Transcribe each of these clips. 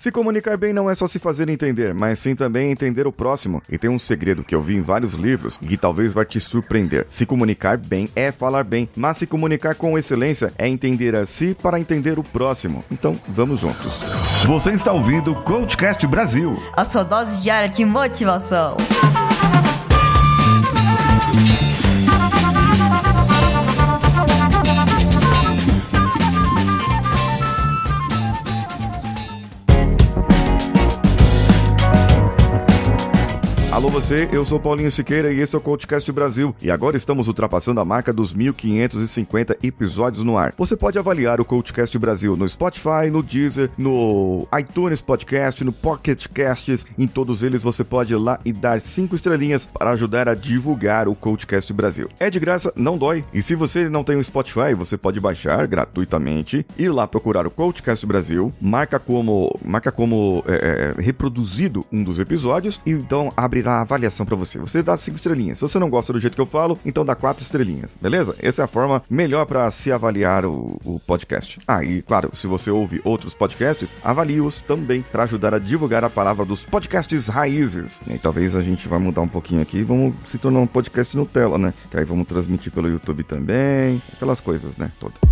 Se comunicar bem não é só se fazer entender, mas sim também entender o próximo. E tem um segredo que eu vi em vários livros e que talvez vai te surpreender. Se comunicar bem é falar bem, mas se comunicar com excelência é entender a si para entender o próximo. Então, vamos juntos. Você está ouvindo o Coachcast Brasil. A sua dose diária de motivação. Alô você, eu sou Paulinho Siqueira e esse é o Coachcast Brasil. E agora estamos ultrapassando a marca dos 1550 episódios no ar. Você pode avaliar o Coachcast Brasil no Spotify, no Deezer, no iTunes Podcast, no Pocket Casts. Em todos eles você pode ir lá e dar cinco estrelinhas para ajudar a divulgar o Coachcast Brasil. É de graça, não dói. E se você não tem o Spotify, você pode baixar gratuitamente, ir lá procurar o Coachcast Brasil, marca como, marca como é, é, reproduzido um dos episódios e então abrirá a avaliação para você. Você dá cinco estrelinhas. Se você não gosta do jeito que eu falo, então dá quatro estrelinhas, beleza? Essa é a forma melhor para se avaliar o, o, podcast. Ah, e claro, se você ouve outros podcasts, avalie-os também para ajudar a divulgar a palavra dos podcasts raízes. E aí, talvez a gente vai mudar um pouquinho aqui, vamos se tornar um podcast Nutella, né? Que aí vamos transmitir pelo YouTube também, aquelas coisas, né? Todas.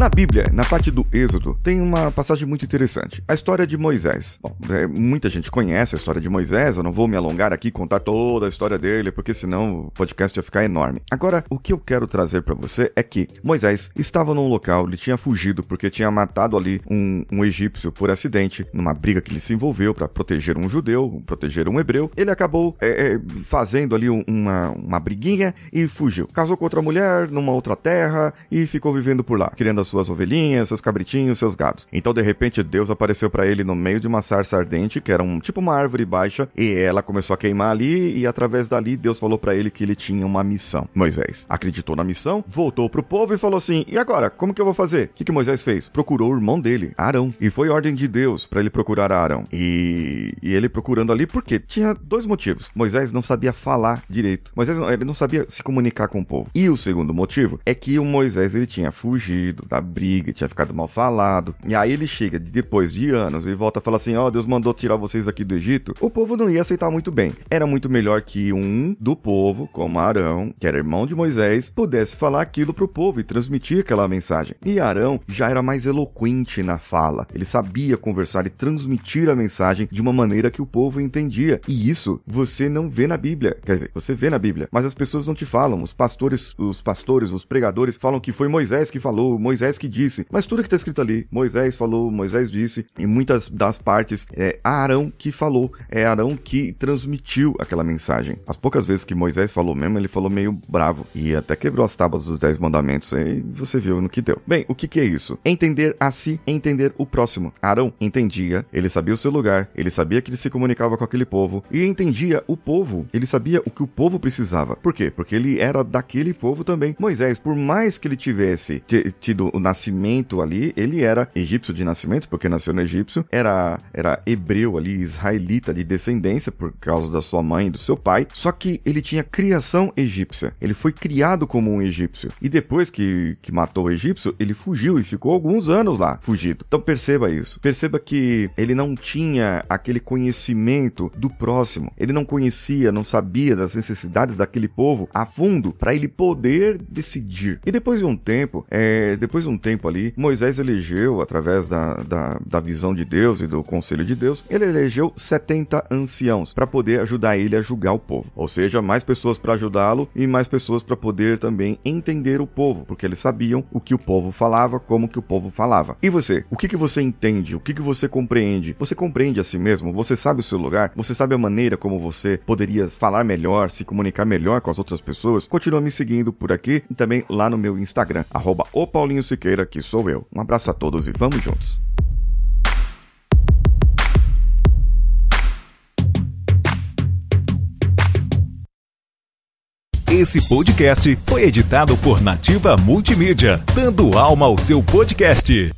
Na Bíblia, na parte do Êxodo, tem uma passagem muito interessante. A história de Moisés. Bom, é, muita gente conhece a história de Moisés, eu não vou me alongar aqui contar toda a história dele, porque senão o podcast ia ficar enorme. Agora, o que eu quero trazer para você é que Moisés estava num local, ele tinha fugido porque tinha matado ali um, um egípcio por acidente, numa briga que ele se envolveu para proteger um judeu, proteger um hebreu. Ele acabou é, é, fazendo ali uma, uma briguinha e fugiu. Casou com outra mulher numa outra terra e ficou vivendo por lá, criando a suas ovelhinhas, seus cabritinhos, seus gados. Então, de repente, Deus apareceu para ele no meio de uma sarça ardente, que era um tipo uma árvore baixa, e ela começou a queimar ali, e através dali Deus falou para ele que ele tinha uma missão. Moisés acreditou na missão, voltou pro povo e falou assim: "E agora, como que eu vou fazer?" O que, que Moisés fez? Procurou o irmão dele, Arão, e foi ordem de Deus para ele procurar Arão. E, e ele procurando ali porque tinha dois motivos. Moisés não sabia falar direito. Moisés ele não sabia se comunicar com o povo. E o segundo motivo é que o Moisés ele tinha fugido da briga, tinha ficado mal falado. E aí ele chega depois de anos e volta a falar assim: Ó, oh, Deus mandou tirar vocês aqui do Egito. O povo não ia aceitar muito bem. Era muito melhor que um do povo, como Arão, que era irmão de Moisés, pudesse falar aquilo pro povo e transmitir aquela mensagem. E Arão já era mais eloquente na fala. Ele sabia conversar e transmitir a mensagem de uma maneira que o povo entendia. E isso você não vê na Bíblia. Quer dizer, você vê na Bíblia, mas as pessoas não te falam. Os pastores, os pastores, os pregadores falam que foi Moisés que falou, Moisés que disse. Mas tudo que está escrito ali, Moisés falou, Moisés disse, e muitas das partes é Arão que falou, é Arão que transmitiu aquela mensagem. As poucas vezes que Moisés falou mesmo, ele falou meio bravo e até quebrou as tábuas dos dez mandamentos. Aí você viu no que deu. Bem, o que, que é isso? Entender a si, entender o próximo. Arão entendia, ele sabia o seu lugar, ele sabia que ele se comunicava com aquele povo e entendia o povo. Ele sabia o que o povo precisava. Por quê? Porque ele era daquele povo também. Moisés, por mais que ele tivesse tido nascimento ali, ele era egípcio de nascimento, porque nasceu no egípcio, era, era hebreu ali, israelita de descendência por causa da sua mãe e do seu pai, só que ele tinha criação egípcia. Ele foi criado como um egípcio. E depois que, que matou o egípcio, ele fugiu e ficou alguns anos lá, fugido. Então perceba isso. Perceba que ele não tinha aquele conhecimento do próximo. Ele não conhecia, não sabia das necessidades daquele povo a fundo para ele poder decidir. E depois de um tempo, é, depois de um tempo ali, Moisés elegeu, através da, da, da visão de Deus e do conselho de Deus, ele elegeu 70 anciãos para poder ajudar ele a julgar o povo. Ou seja, mais pessoas para ajudá-lo e mais pessoas para poder também entender o povo, porque eles sabiam o que o povo falava, como que o povo falava. E você? O que, que você entende? O que, que você compreende? Você compreende a si mesmo? Você sabe o seu lugar? Você sabe a maneira como você poderia falar melhor, se comunicar melhor com as outras pessoas? Continua me seguindo por aqui e também lá no meu Instagram, arroba o Paulinho Siqueira, que sou eu. Um abraço a todos e vamos juntos. Esse podcast foi editado por Nativa Multimídia, dando alma ao seu podcast.